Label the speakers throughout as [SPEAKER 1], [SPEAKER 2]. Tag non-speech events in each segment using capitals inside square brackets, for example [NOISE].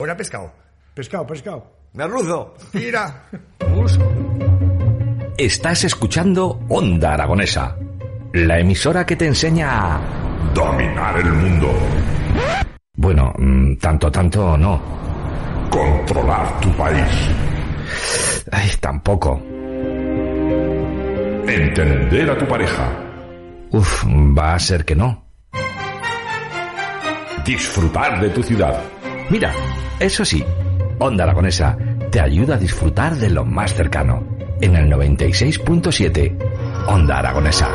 [SPEAKER 1] Ahora pescado.
[SPEAKER 2] Pescado, pescado.
[SPEAKER 1] Merluzo. Tira.
[SPEAKER 3] Estás escuchando Onda Aragonesa, la emisora que te enseña a dominar el mundo. Bueno, mm, tanto, tanto no. Controlar tu país. Ay, tampoco. Entender a tu pareja. Uf, va a ser que no. Disfrutar de tu ciudad. Mira, eso sí, Onda Aragonesa te ayuda a disfrutar de lo más cercano. En el 96.7, Onda Aragonesa.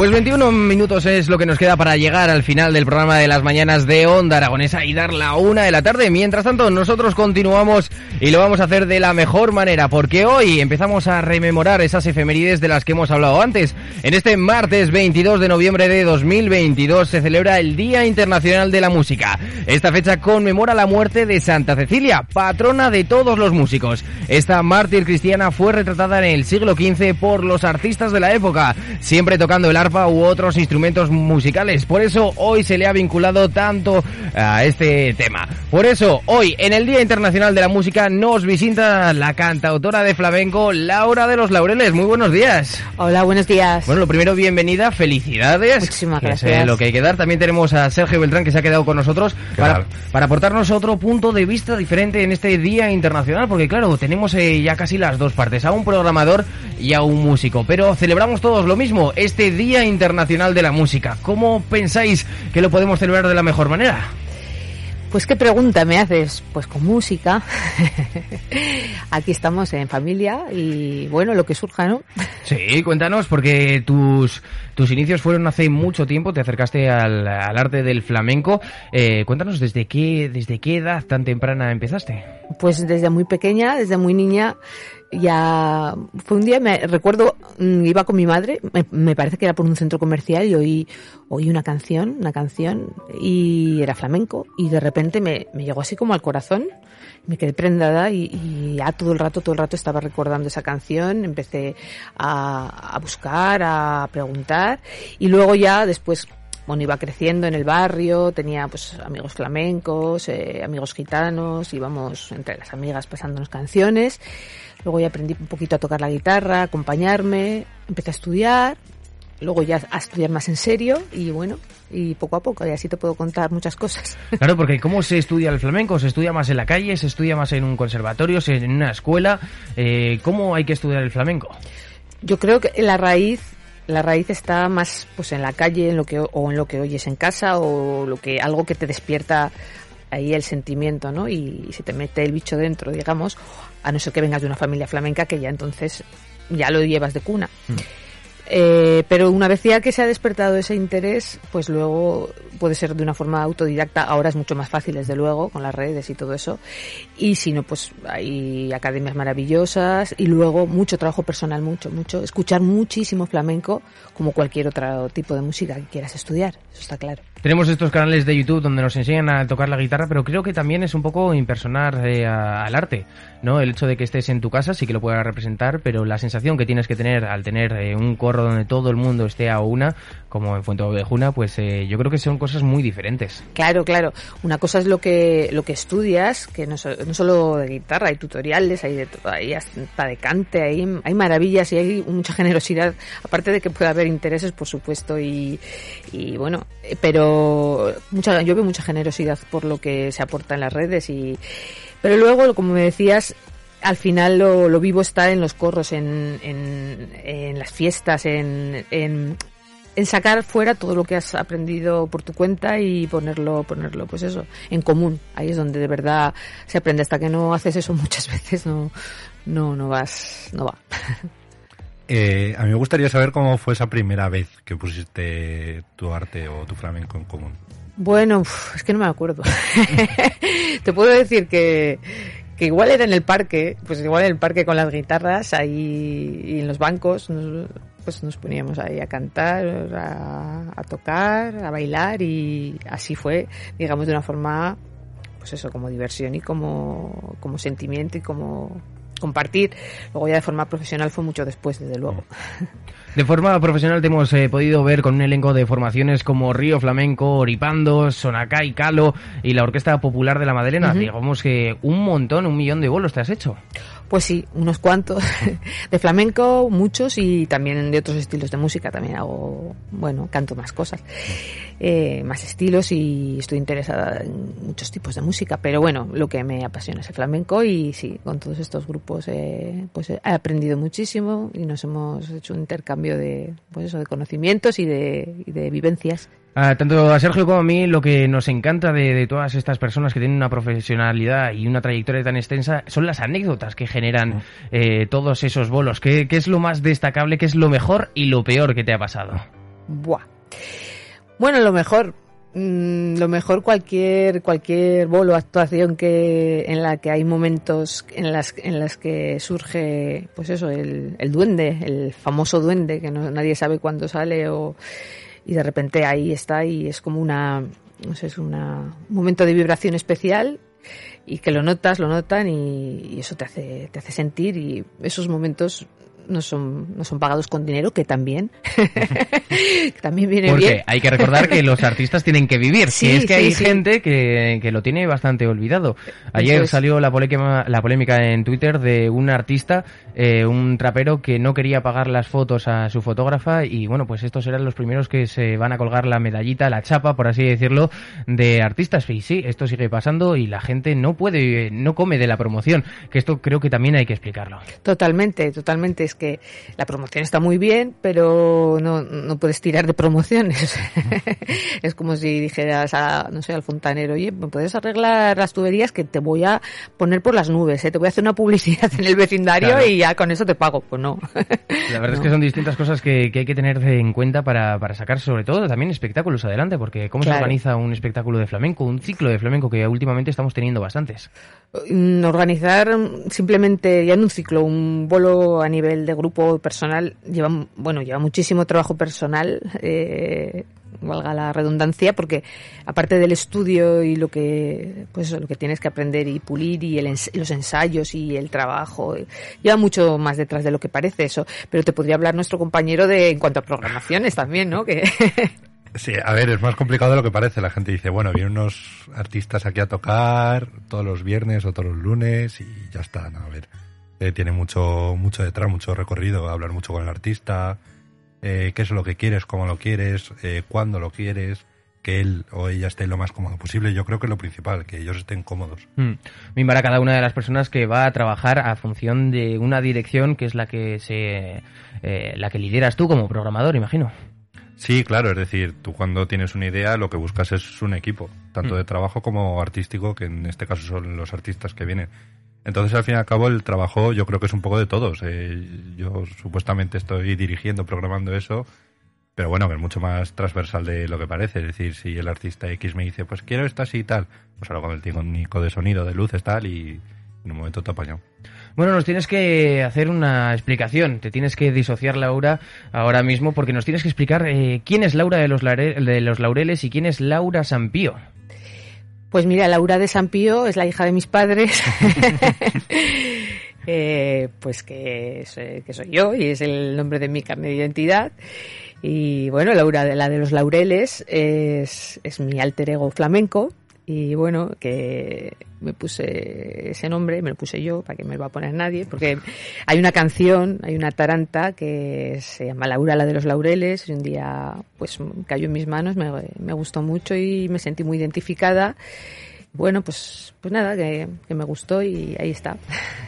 [SPEAKER 4] Pues 21 minutos es lo que nos queda para llegar al final del programa de las mañanas de Onda Aragonesa y dar la una de la tarde. Mientras tanto, nosotros continuamos y lo vamos a hacer de la mejor manera, porque hoy empezamos a rememorar esas efemérides de las que hemos hablado antes. En este martes 22 de noviembre de 2022 se celebra el Día Internacional de la Música. Esta fecha conmemora la muerte de Santa Cecilia, patrona de todos los músicos. Esta mártir cristiana fue retratada en el siglo XV por los artistas de la época, siempre tocando el arpa u otros instrumentos musicales. Por eso hoy se le ha vinculado tanto a este tema. Por eso hoy en el Día Internacional de la Música nos visita la cantautora de flamenco Laura de los Laureles. Muy buenos días.
[SPEAKER 5] Hola, buenos días.
[SPEAKER 4] Bueno, lo primero, bienvenida, felicidades.
[SPEAKER 5] Muchísimas
[SPEAKER 4] es,
[SPEAKER 5] gracias.
[SPEAKER 4] eh, lo que hay que dar. También tenemos a Sergio Beltrán que se ha quedado con nosotros para, para aportarnos otro punto de vista diferente en este Día Internacional, porque claro, tenemos eh, ya casi las dos partes, a un programador y a un músico, pero celebramos todos lo mismo, este Día Internacional de la Música. ¿Cómo pensáis que lo podemos celebrar de la mejor manera?
[SPEAKER 5] Pues qué pregunta me haces, pues con música. [LAUGHS] Aquí estamos en familia y bueno, lo que surja, ¿no?
[SPEAKER 4] Sí, cuéntanos, porque tus, tus inicios fueron hace mucho tiempo, te acercaste al, al arte del flamenco. Eh, cuéntanos, ¿desde qué, ¿desde qué edad tan temprana empezaste?
[SPEAKER 5] Pues desde muy pequeña, desde muy niña, ya fue un día, me recuerdo, mm, iba con mi madre, me, me parece que era por un centro comercial y oí, oí una canción, una canción, y era flamenco, y de repente me, me llegó así como al corazón, me quedé prendada y, y ya todo el rato, todo el rato estaba recordando esa canción, empecé a, a buscar, a preguntar, y luego ya después bueno, iba creciendo en el barrio, tenía pues amigos flamencos, eh, amigos gitanos, íbamos entre las amigas pasándonos canciones. Luego ya aprendí un poquito a tocar la guitarra, a acompañarme, empecé a estudiar, luego ya a estudiar más en serio y bueno, y poco a poco, y así te puedo contar muchas cosas. [LAUGHS]
[SPEAKER 4] Claro, porque ¿cómo se estudia el flamenco? ¿Se estudia más en la calle? ¿Se estudia más en un conservatorio? ¿Se- ¿En una escuela? Eh, ¿Cómo hay que estudiar el flamenco?
[SPEAKER 5] Yo creo que la raíz la raíz está más pues en la calle en lo que o en lo que oyes en casa o lo que algo que te despierta ahí el sentimiento no y, se te mete el bicho dentro digamos a no ser que vengas de una familia flamenca que ya entonces ya lo llevas de cuna Eh, pero una vez ya que se ha despertado ese interés, pues luego puede ser de una forma autodidacta. Ahora es mucho más fácil, desde luego, con las redes y todo eso. Y si no, pues hay academias maravillosas y luego mucho trabajo personal, mucho, mucho. Escuchar muchísimo flamenco, como cualquier otro tipo de música que quieras estudiar. Eso está claro.
[SPEAKER 4] Tenemos estos canales de YouTube donde nos enseñan a tocar la guitarra, pero creo que también es un poco impersonar eh, al arte, ¿no? El hecho de que estés en tu casa sí que lo puedas representar, pero la sensación que tienes que tener al tener eh, un corro donde todo el mundo esté a una, como en Fuente Ovejuna, pues eh, yo creo que son cosas muy diferentes.
[SPEAKER 5] Claro, claro. Una cosa es lo que lo que estudias, que no, so- no solo de guitarra, hay tutoriales, hay de hay hasta de cante, hay, hay maravillas y hay mucha generosidad. Aparte de que puede haber intereses, por supuesto, y, y bueno, eh, mucha, yo veo mucha generosidad por lo que se aporta en las redes y, pero luego, como me decías, al final lo, vivo está en los corros, en, en, en las fiestas, en, en en sacar fuera todo lo que has aprendido por tu cuenta y ponerlo, ponerlo, pues eso, en común. Ahí es donde de verdad se aprende. Hasta que no haces eso muchas [LAUGHS] veces no, no, no vas, no va.
[SPEAKER 2] Eh, a mí me gustaría saber cómo fue esa primera vez que pusiste tu arte o tu flamenco en común.
[SPEAKER 5] Bueno, es que no me acuerdo. [LAUGHS] Te puedo decir que, que igual era en el parque, pues igual en el parque con las guitarras ahí y en los bancos, pues nos poníamos ahí a cantar, a, tocar, a bailar y así fue, digamos, de una forma, pues eso, como diversión y como, como sentimiento y como compartir. Luego ya de forma profesional fue mucho después, desde luego.
[SPEAKER 4] De forma profesional te hemos eh, podido ver con un elenco de formaciones como Río Flamenco, Oripando, Sonacay, Calo y la Orquesta Popular de la Madalena. Digamos que un montón, un millón de bolos te has hecho.
[SPEAKER 5] Pues sí, unos cuantos. [LAUGHS] De flamenco, muchos y también de otros estilos de música. También hago, bueno, canto más cosas, eh, más estilos y estoy interesada en muchos tipos de música. Pero bueno, lo que me apasiona es el flamenco y sí, con todos estos grupos eh, pues he aprendido muchísimo y nos hemos hecho un intercambio de, pues eso, de conocimientos y de, y de vivencias.
[SPEAKER 4] Ah, tanto a Sergio como a mí lo que nos encanta de, todas estas personas que tienen una profesionalidad y una trayectoria tan extensa son las anécdotas que generan eh, todos esos bolos. ¿Qué, es lo más destacable, qué es lo mejor y lo peor que te ha pasado?
[SPEAKER 5] Buah. Bueno, lo mejor, mm, lo mejor cualquier cualquier bolo actuación que en la que hay momentos en las en las que surge pues eso el, el duende el famoso duende que no, nadie sabe cuándo sale o y de repente ahí está y es como una, no sé, es una, un momento de vibración especial y que lo notas, lo notan y, y, eso te hace, te hace sentir y esos momentos no son, no son pagados con dinero, que también, [LAUGHS] también viene
[SPEAKER 4] Porque hay que recordar que los artistas tienen que vivir. si es que hay gente que, que, lo tiene bastante olvidado. Ayer salió la polémica, la polémica en Twitter de un artista, eh, un trapero que no quería pagar las fotos a su fotógrafa y bueno, pues estos eran los primeros que se van a colgar la medallita, la chapa, por así decirlo, de artistas. Y sí, esto sigue pasando y la gente no puede, no come de la promoción, que esto creo que también hay que explicarlo.
[SPEAKER 5] Totalmente, totalmente que la promoción está muy bien, pero no, no puedes tirar de promociones. [LAUGHS] es como si dijeras a, no sé, al fontanero, oye, ¿me puedes arreglar las tuberías que te voy a poner por las nubes? ¿eh? Te voy a hacer una publicidad en el vecindario y ya con eso te pago. Pues no.
[SPEAKER 4] la verdad es [LAUGHS] que son distintas cosas que, hay que tener en cuenta para, para sacar sobre todo también espectáculos adelante, porque ¿cómo se organiza un espectáculo de flamenco, un ciclo de flamenco que últimamente estamos teniendo bastantes?
[SPEAKER 5] Mm, organizar simplemente ya en un ciclo un bolo a nivel de grupo personal lleva bueno lleva muchísimo trabajo personal eh, valga la redundancia porque aparte del estudio y lo que pues lo que tienes que aprender y pulir y los ensayos y el trabajo lleva mucho más detrás de lo que parece eso pero te podría hablar nuestro compañero de en cuanto a programaciones también no que [LAUGHS]
[SPEAKER 2] Sí, a ver, es más complicado de lo que parece. La gente dice, bueno, vienen unos artistas aquí a tocar todos los viernes o todos los lunes y ya está. a ver, eh, tiene mucho, mucho detrás, mucho recorrido, hablar mucho con el artista, eh, qué es lo que quieres, cómo lo quieres, eh, cuándo lo quieres, que él o ella esté lo más cómodo posible. Yo creo que es lo principal, que ellos estén cómodos.
[SPEAKER 4] Mm. Mimbar a cada una de las personas que va a trabajar a función de una dirección que es la que se, eh, la que lideras tú como programador, imagino.
[SPEAKER 2] Sí, claro, es decir, tú cuando tienes una idea lo que buscas es un equipo, tanto de mm. trabajo como artístico, que en este caso son los artistas que vienen. Entonces, al fin y al cabo, el trabajo yo creo que es un poco de todos. Eh, yo supuestamente estoy dirigiendo, programando eso, pero bueno, que es mucho más transversal de lo que parece. Es decir, si el artista X me dice, pues quiero esto así y tal, pues ahora con el técnico de sonido, de luces, tal, y en un momento te apañado.
[SPEAKER 4] Bueno, nos tienes que hacer una explicación, te tienes que disociar Laura ahora mismo porque nos tienes que explicar eh, quién es Laura de los, de los Laureles y quién es Laura Sampío.
[SPEAKER 5] Pues mira, Laura de Sampío es la hija de mis padres. [LAUGHS] eh, pues que, que soy yo y es el nombre de mi carne de identidad. Y bueno, Laura, de la de los Laureles, es, es mi alter ego flamenco y bueno, que me puse ese nombre, me lo puse yo, para que me lo va a poner nadie, porque [LAUGHS] hay una canción, hay una taranta que se llama Laura, la de los laureles, y un día pues cayó en mis manos, me, me gustó mucho y me sentí muy identificada bueno, pues, pues nada, que, que me gustó y ahí está. [LAUGHS]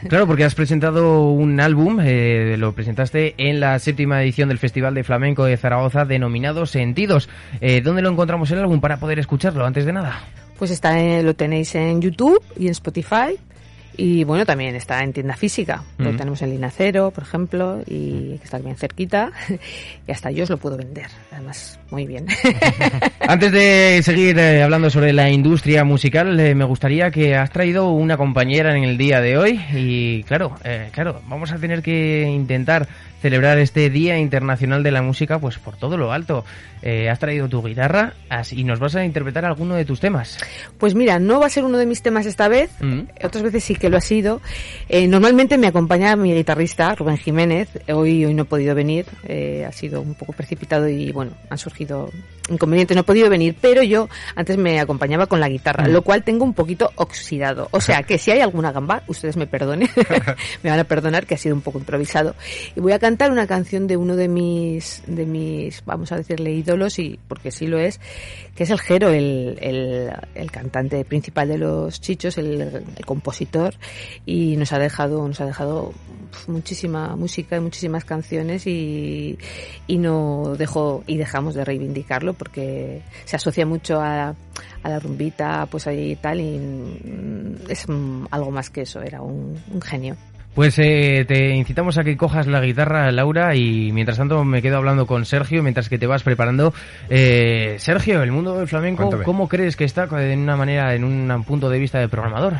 [SPEAKER 4] Claro, porque has presentado un álbum, eh, lo presentaste en la séptima edición del Festival de Flamenco de Zaragoza denominado Sentidos. Eh, ¿Dónde lo encontramos el álbum para poder escucharlo antes de nada?
[SPEAKER 5] Pues está en- lo tenéis en YouTube y en Spotify. Y bueno, también está en tienda física. Lo
[SPEAKER 4] Mm.
[SPEAKER 5] tenemos en Linacero, por ejemplo, y que está bien cerquita. [LAUGHS] y hasta yo os lo puedo vender. Además, muy bien. [LAUGHS]
[SPEAKER 4] Antes de seguir eh, hablando sobre la industria musical, eh, me gustaría que has traído una compañera en el día de hoy y claro, eh, claro, vamos a tener que intentar celebrar este Día Internacional de la Música pues por todo lo alto. Eh, has traído tu guitarra y nos vas a interpretar alguno de tus temas.
[SPEAKER 5] Pues mira, no va a ser uno de mis temas esta vez,
[SPEAKER 4] Mm.
[SPEAKER 5] otras veces sí que lo ha sido. Eh, normalmente me acompaña mi guitarrista, Rubén Jiménez. Hoy, hoy no he podido venir, eh, ha sido un poco precipitado y bueno, han surgido inconvenientes, no he podido venir, pero yo antes me acompañaba con la guitarra, lo cual tengo un poquito oxidado. O sea que si hay alguna gamba, ustedes me perdonen, [LAUGHS] [LAUGHS] me van a perdonar que ha sido un poco improvisado. Y voy a cantar una canción de uno de mis, de mis, vamos a decirle ídolos, y porque sí lo es, que es el Jero, el, el, el cantante principal de los Chichos, el, el compositor, y nos ha dejado, nos ha dejado muchísima música y muchísimas canciones y, y no dejo y dejamos de reivindicarlo porque se asocia mucho a, a la rumbita, pues ahí y tal, y mm, es mm, algo más que eso, era un, un genio.
[SPEAKER 4] Pues eh, te incitamos a que cojas la guitarra, Laura, y mientras tanto me quedo hablando con Sergio mientras que te vas preparando. Eh, Sergio, el mundo del flamenco,
[SPEAKER 2] Cuéntame.
[SPEAKER 4] ¿cómo crees que está en una manera, en un punto de vista de programador?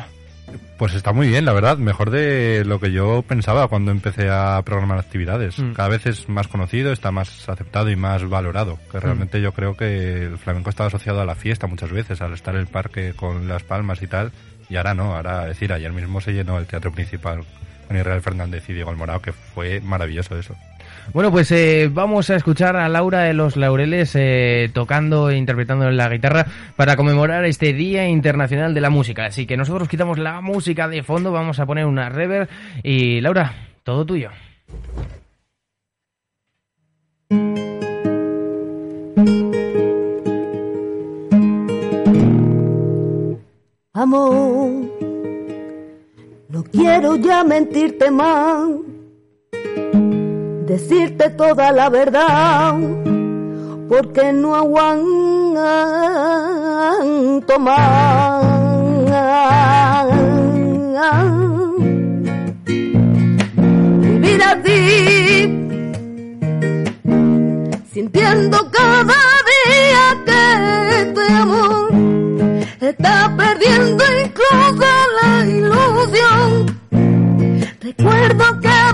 [SPEAKER 2] Pues está muy bien, la verdad, mejor de lo que yo pensaba cuando empecé a programar actividades.
[SPEAKER 4] Mm.
[SPEAKER 2] Cada vez es más conocido, está más aceptado y más valorado. Que realmente yo creo que el flamenco estaba asociado a la fiesta muchas veces, al estar en el parque con las palmas y tal. Y ahora no, ahora, es decir, ayer mismo se llenó el teatro principal con Israel Fernández y Diego Almorao, que fue maravilloso eso.
[SPEAKER 4] Bueno, pues eh, vamos a escuchar a Laura de los Laureles eh, tocando e interpretando la guitarra para conmemorar este Día Internacional de la Música. Así que nosotros quitamos la música de fondo, vamos a poner una reverb y Laura, todo tuyo.
[SPEAKER 6] Amor, no quiero ya mentirte más, decirte toda la verdad, porque no aguanto más. Vivir así, sintiendo cada día que este amor está perdiendo incluso la ilusión. Recuerdo que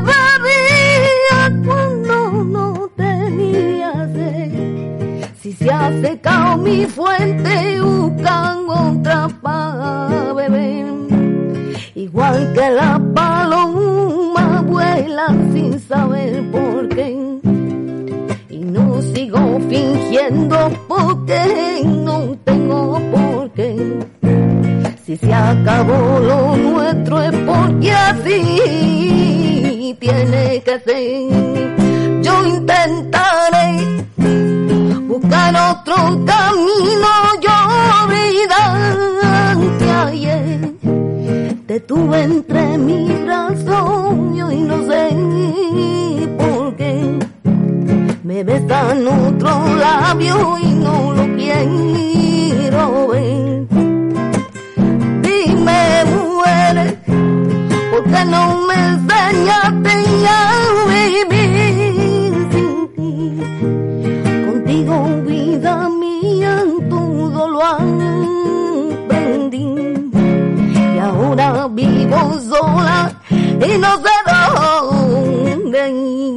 [SPEAKER 6] mi fuente, buscan otra para beber. Igual que la paloma vuela sin saber por qué y no sigo fingiendo porque no tengo por qué. Si se acabó lo nuestro es porque así tiene que ser. Yo intentaré buscar otro camino, yo olvidarte ayer. Te tuve entre mis brazos y hoy no sé por qué me besan otro labio y no lo quiero ver. Dime, mujeres, ¿por qué no me enseñaste a vivir sola y no sé dónde ir.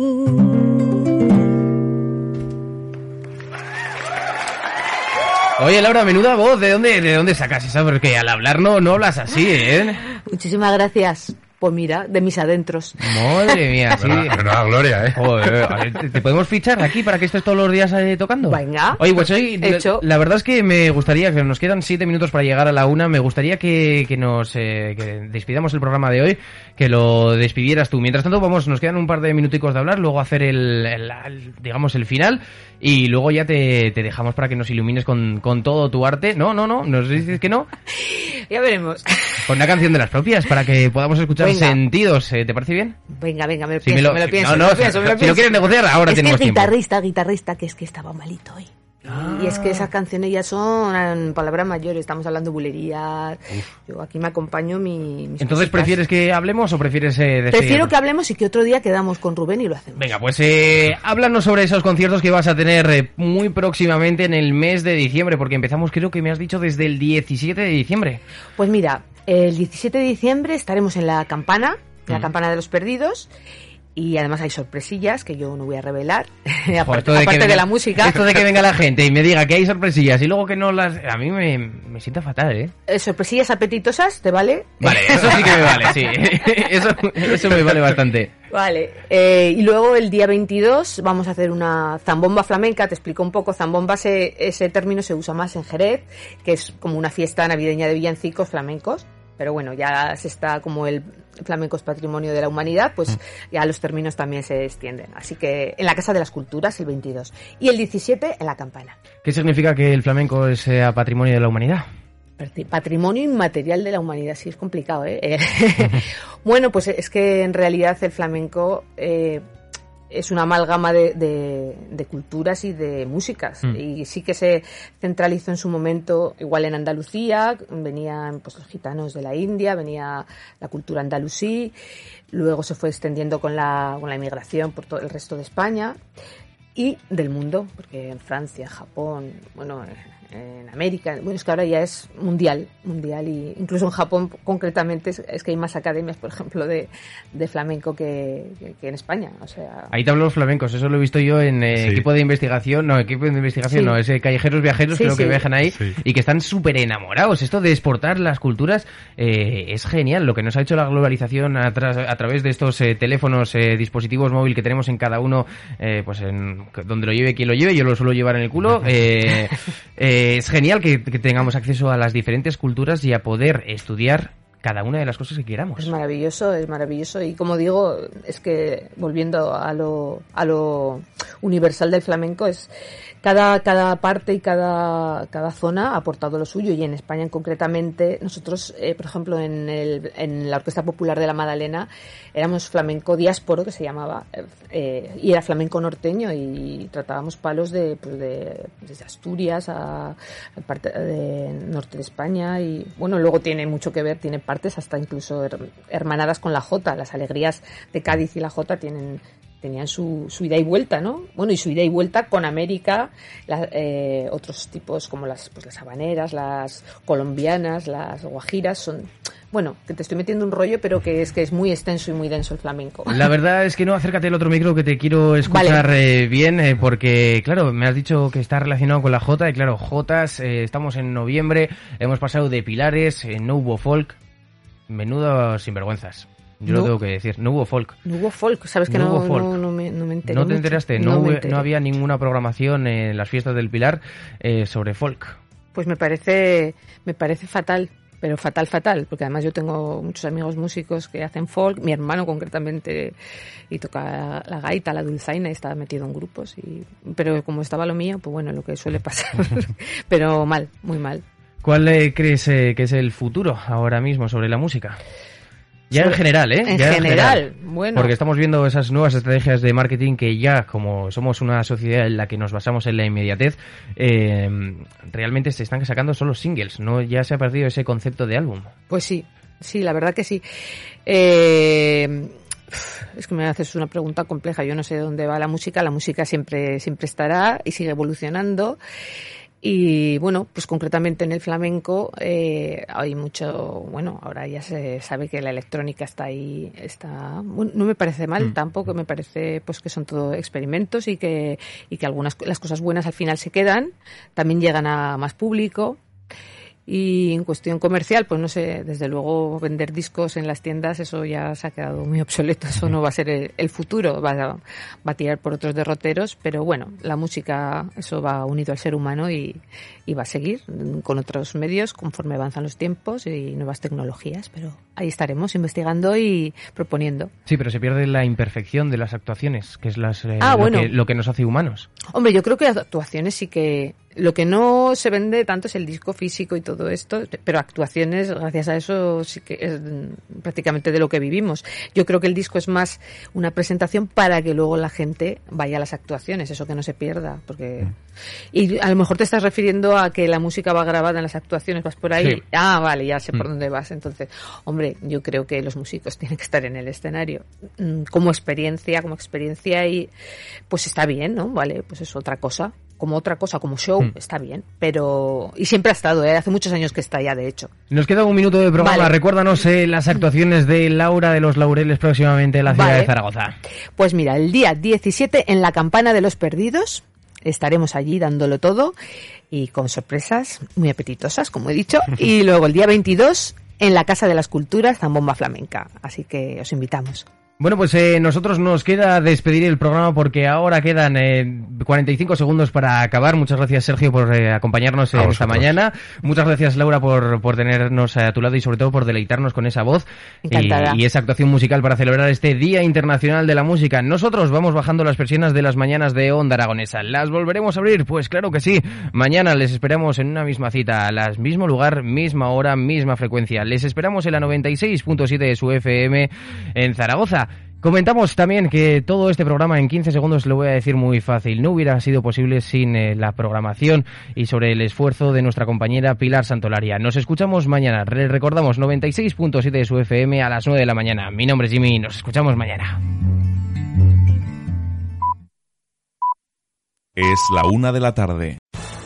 [SPEAKER 4] Oye, Laura, menuda voz, ¿de dónde, de dónde sacas esa? Porque al hablar no, no hablas así, ¿eh?
[SPEAKER 5] Muchísimas gracias. Pues mira, de mis adentros.
[SPEAKER 4] Madre mía, sí.
[SPEAKER 2] Menuda- menuda gloria, ¿eh?
[SPEAKER 4] Joder, ¿te, podemos fichar aquí para que estés todos los días eh, tocando?
[SPEAKER 5] Venga.
[SPEAKER 4] Oye, pues hoy, la, [LAUGHS]
[SPEAKER 5] Hecho.
[SPEAKER 4] la verdad es que me gustaría, que nos quedan siete minutos para llegar a la una, me gustaría que, que nos eh, que despidamos el programa de hoy, que lo despidieras tú. Mientras tanto, vamos, nos quedan un par de minuticos de hablar, luego hacer el, el- el- digamos, el final, y luego ya te, te dejamos para que nos ilumines con, con todo tu arte. No, no, no, nos dices que no. [LAUGHS]
[SPEAKER 5] ya veremos. [LAUGHS]
[SPEAKER 4] Con una canción de las propias para que podamos escuchar
[SPEAKER 5] Venga.
[SPEAKER 4] sentidos. ¿eh? ¿Te parece bien?
[SPEAKER 5] Venga, venga, me lo
[SPEAKER 4] Si me
[SPEAKER 5] pienso,
[SPEAKER 4] lo-
[SPEAKER 5] me lo
[SPEAKER 4] si-
[SPEAKER 5] pienso.
[SPEAKER 4] no, no,
[SPEAKER 5] me lo
[SPEAKER 4] si-
[SPEAKER 5] pienso, me lo
[SPEAKER 4] si lo
[SPEAKER 5] pienso.
[SPEAKER 4] quieres negociar, ahora
[SPEAKER 5] es
[SPEAKER 4] tenemos
[SPEAKER 5] que
[SPEAKER 4] tiempo.
[SPEAKER 5] guitarrista, guitarrista, que es que estaba malito hoy. Y es que esas canciones ya son palabras mayores, estamos hablando de bulerías. Yo aquí me acompaño mi. mis
[SPEAKER 4] Entonces,
[SPEAKER 5] cositas.
[SPEAKER 4] ¿prefieres que hablemos o prefieres eh?
[SPEAKER 5] Prefiero que hablemos y que otro día quedamos con Rubén y lo hacemos.
[SPEAKER 4] Venga, pues eh, háblanos sobre esos conciertos que vas a tener eh, muy próximamente en el mes de diciembre, porque empezamos, creo que me has dicho, desde el 17 de diciembre.
[SPEAKER 5] Pues mira, el 17 de diciembre estaremos en la campana, en la campana de los perdidos. Y además hay sorpresillas que yo no voy a revelar, [LAUGHS]
[SPEAKER 4] Jo,
[SPEAKER 5] aparte,
[SPEAKER 4] de,
[SPEAKER 5] aparte de la música.
[SPEAKER 4] Esto de que venga la [LAUGHS] gente y me diga que hay sorpresillas y luego que no las... A mí me, me sienta fatal, ¿eh?
[SPEAKER 5] Eh, sorpresillas apetitosas, ¿te vale?
[SPEAKER 4] Vale, eso sí que me vale, sí. [LAUGHS] Eso, eso me vale bastante.
[SPEAKER 5] Vale, eh, y luego el día 22 vamos a hacer una zambomba flamenca, te explico un poco, zambomba se- ese término se usa más en Jerez, que es como una fiesta navideña de villancicos flamencos, pero bueno, ya se está como el flamenco es patrimonio de la humanidad, pues ya los términos también se extienden. Así que en la Casa de las Culturas el 22 y el 17 en la Campana.
[SPEAKER 4] ¿Qué significa que el flamenco sea patrimonio de la humanidad?
[SPEAKER 5] Patri- Patrimonio inmaterial de la humanidad, sí es complicado, ¿eh? Eh, [LAUGHS] bueno, pues es que en realidad el flamenco eh, es una amalgama de, de- de culturas y de músicas.
[SPEAKER 4] Mm.
[SPEAKER 5] Y sí que se centralizó en su momento, igual en Andalucía, venían pues, los gitanos de la India, venía la cultura andalusí, luego se fue extendiendo con la, con la inmigración por todo el resto de España y del mundo, porque en Francia, Japón, bueno, en América, bueno, es que ahora ya es mundial, mundial, y incluso en Japón concretamente es, es que hay más academias, por ejemplo, de, de flamenco que, que- que en España, o sea...
[SPEAKER 4] Ahí te hablo los flamencos, eso lo he visto yo en eh,
[SPEAKER 2] Sí.
[SPEAKER 4] equipo de investigación, no, equipo de investigación,
[SPEAKER 5] Sí.
[SPEAKER 4] no, ese callejeros viajeros
[SPEAKER 5] Sí,
[SPEAKER 4] creo que viajan ahí
[SPEAKER 2] Sí.
[SPEAKER 4] y que están súper enamorados. Esto de exportar las culturas eh, es genial, lo que nos ha hecho la globalización a, tra- a través de estos eh, teléfonos, eh, dispositivos móviles que tenemos en cada uno, eh, pues en donde lo lleve quien lo lleve, yo lo suelo llevar en el culo. [LAUGHS] eh, es genial que tengamos acceso a las diferentes culturas y a poder estudiar cada una de las cosas que queramos.
[SPEAKER 5] Es maravilloso, es maravilloso. Y como digo, es que volviendo a lo, a lo universal del flamenco, es cada, cada parte y cada, cada zona ha aportado lo suyo. Y en España, concretamente, nosotros, eh, por ejemplo, en, el, en la Orquesta Popular de la Madalena, éramos flamenco diásporo, que se llamaba, eh, y era flamenco norteño, y tratábamos palos de, pues de desde Asturias a, a parte de norte de España. Y bueno, luego tiene mucho que ver, tiene partes hasta incluso her- hermanadas con la Jota. Las alegrías de Cádiz y la Jota tienen tenían su, su ida y vuelta, ¿no? Bueno, y su ida y vuelta con América, la- eh, otros tipos como las, pues las habaneras, las colombianas, las guajiras, son, bueno, que te estoy metiendo un rollo, pero que es que es muy extenso y muy denso el flamenco. [LAUGHS]
[SPEAKER 4] La verdad es que no, acércate al otro micro que te quiero escuchar eh, bien, eh, porque claro, me has dicho que está relacionado con la Jota, y claro, Jotas, estamos en noviembre, hemos pasado de Pilares, no hubo folk, menudo sinvergüenzas. Yo lo
[SPEAKER 5] No.
[SPEAKER 4] tengo que decir, no hubo folk.
[SPEAKER 5] No hubo folk, ¿sabes que
[SPEAKER 4] No
[SPEAKER 5] no,
[SPEAKER 4] hubo folk.
[SPEAKER 5] no, no me, no me enteré
[SPEAKER 4] ¿No te
[SPEAKER 5] mucho.
[SPEAKER 4] enteraste? No, hubo- no había ninguna programación en las fiestas del Pilar eh, sobre folk.
[SPEAKER 5] Pues me parece, me parece fatal, pero fatal, fatal, porque además yo tengo muchos amigos músicos que hacen folk, mi hermano concretamente, y toca la gaita, la dulzaina, y está metido en grupos, y, pero como estaba lo mío, pues bueno, lo que suele pasar, [LAUGHS] pero mal, muy mal.
[SPEAKER 4] ¿Cuál eh, crees eh, que es el futuro ahora mismo sobre la música? Ya en general, ¿eh?
[SPEAKER 5] En
[SPEAKER 4] Ya
[SPEAKER 5] general, bueno.
[SPEAKER 4] Porque estamos viendo esas nuevas estrategias de marketing que ya, como somos una sociedad en la que nos basamos en la inmediatez, eh, realmente se están sacando solo singles, no ya se ha perdido ese concepto de álbum.
[SPEAKER 5] Pues sí, sí, la verdad que sí. Eh, es que me haces una pregunta compleja. Yo no sé dónde va la música. La música siempre, siempre estará y sigue evolucionando. Y bueno, pues concretamente en el flamenco eh, hay mucho, bueno, ahora ya se sabe que la electrónica está ahí, está, bueno, no me parece mal
[SPEAKER 4] Mm.
[SPEAKER 5] tampoco, me parece pues que son todo experimentos y que, y que algunas las cosas buenas al final se quedan, también llegan a más público. Y en cuestión comercial, pues no sé, desde luego vender discos en las tiendas, eso ya se ha quedado muy obsoleto, eso no va a ser el, el futuro, va a, va a tirar por otros derroteros, pero bueno, la música, eso va unido al ser humano y, y va a seguir con otros medios conforme avanzan los tiempos y nuevas tecnologías, pero ahí estaremos investigando y proponiendo.
[SPEAKER 4] Sí, pero se pierde la imperfección de las actuaciones, que es las, eh,
[SPEAKER 5] Ah,
[SPEAKER 4] lo,
[SPEAKER 5] bueno.
[SPEAKER 4] que, lo que nos hace humanos.
[SPEAKER 5] Hombre, yo creo que las actuaciones sí que Lo que no se vende tanto es el disco físico y todo esto, pero actuaciones, gracias a eso, sí que es mm, prácticamente de lo que vivimos. Yo creo que el disco es más una presentación para que luego la gente vaya a las actuaciones, eso que no se pierda, porque y a lo mejor te estás refiriendo a que la música va grabada en las actuaciones, vas por ahí,
[SPEAKER 4] Sí.
[SPEAKER 5] ah, vale, ya sé por
[SPEAKER 4] Mm.
[SPEAKER 5] dónde vas. Entonces, hombre, yo creo que los músicos tienen que estar en el escenario mm, como experiencia, como experiencia y pues está bien, ¿no? Vale, pues es otra cosa, como otra cosa, como show,
[SPEAKER 4] Mm.
[SPEAKER 5] está bien, pero y siempre ha estado, ¿eh? hace muchos años que está ya, de hecho.
[SPEAKER 4] Nos queda un minuto de programa.
[SPEAKER 5] Vale.
[SPEAKER 4] Recuérdanos eh, las actuaciones de Laura de los Laureles próximamente en la ciudad
[SPEAKER 5] Vale.
[SPEAKER 4] de Zaragoza.
[SPEAKER 5] Pues mira, el día 17 en la Campana de los Perdidos estaremos allí dándolo todo y con sorpresas muy apetitosas, como he dicho. [LAUGHS] Y luego el día 22 en la Casa de las Culturas, Zambomba Flamenca. Así que os invitamos.
[SPEAKER 4] Bueno, pues eh, nosotros nos queda despedir el programa porque ahora quedan eh, 45 segundos para acabar. Muchas gracias, Sergio, por eh, acompañarnos eh, esta mañana. Muchas gracias, Laura, por, por tenernos a tu lado y sobre todo por deleitarnos con esa voz y, y esa actuación musical para celebrar este Día Internacional de la Música. Nosotros vamos bajando las persianas de las mañanas de Onda Aragonesa. ¿Las volveremos a abrir? Pues claro que sí. Mañana les esperamos en una misma cita, a las mismo lugar, misma hora, misma frecuencia. Les esperamos en la 96.7 de su FM en Zaragoza. Comentamos también que todo este programa en 15 segundos lo voy a decir muy fácil. No hubiera sido posible sin eh, la programación y sobre el esfuerzo de nuestra compañera Pilar Santolaria. Nos escuchamos mañana. Les recordamos 96.7 de su FM a las 9 de la mañana. Mi nombre es Jimmy. Nos escuchamos mañana.
[SPEAKER 7] Es la una de la tarde.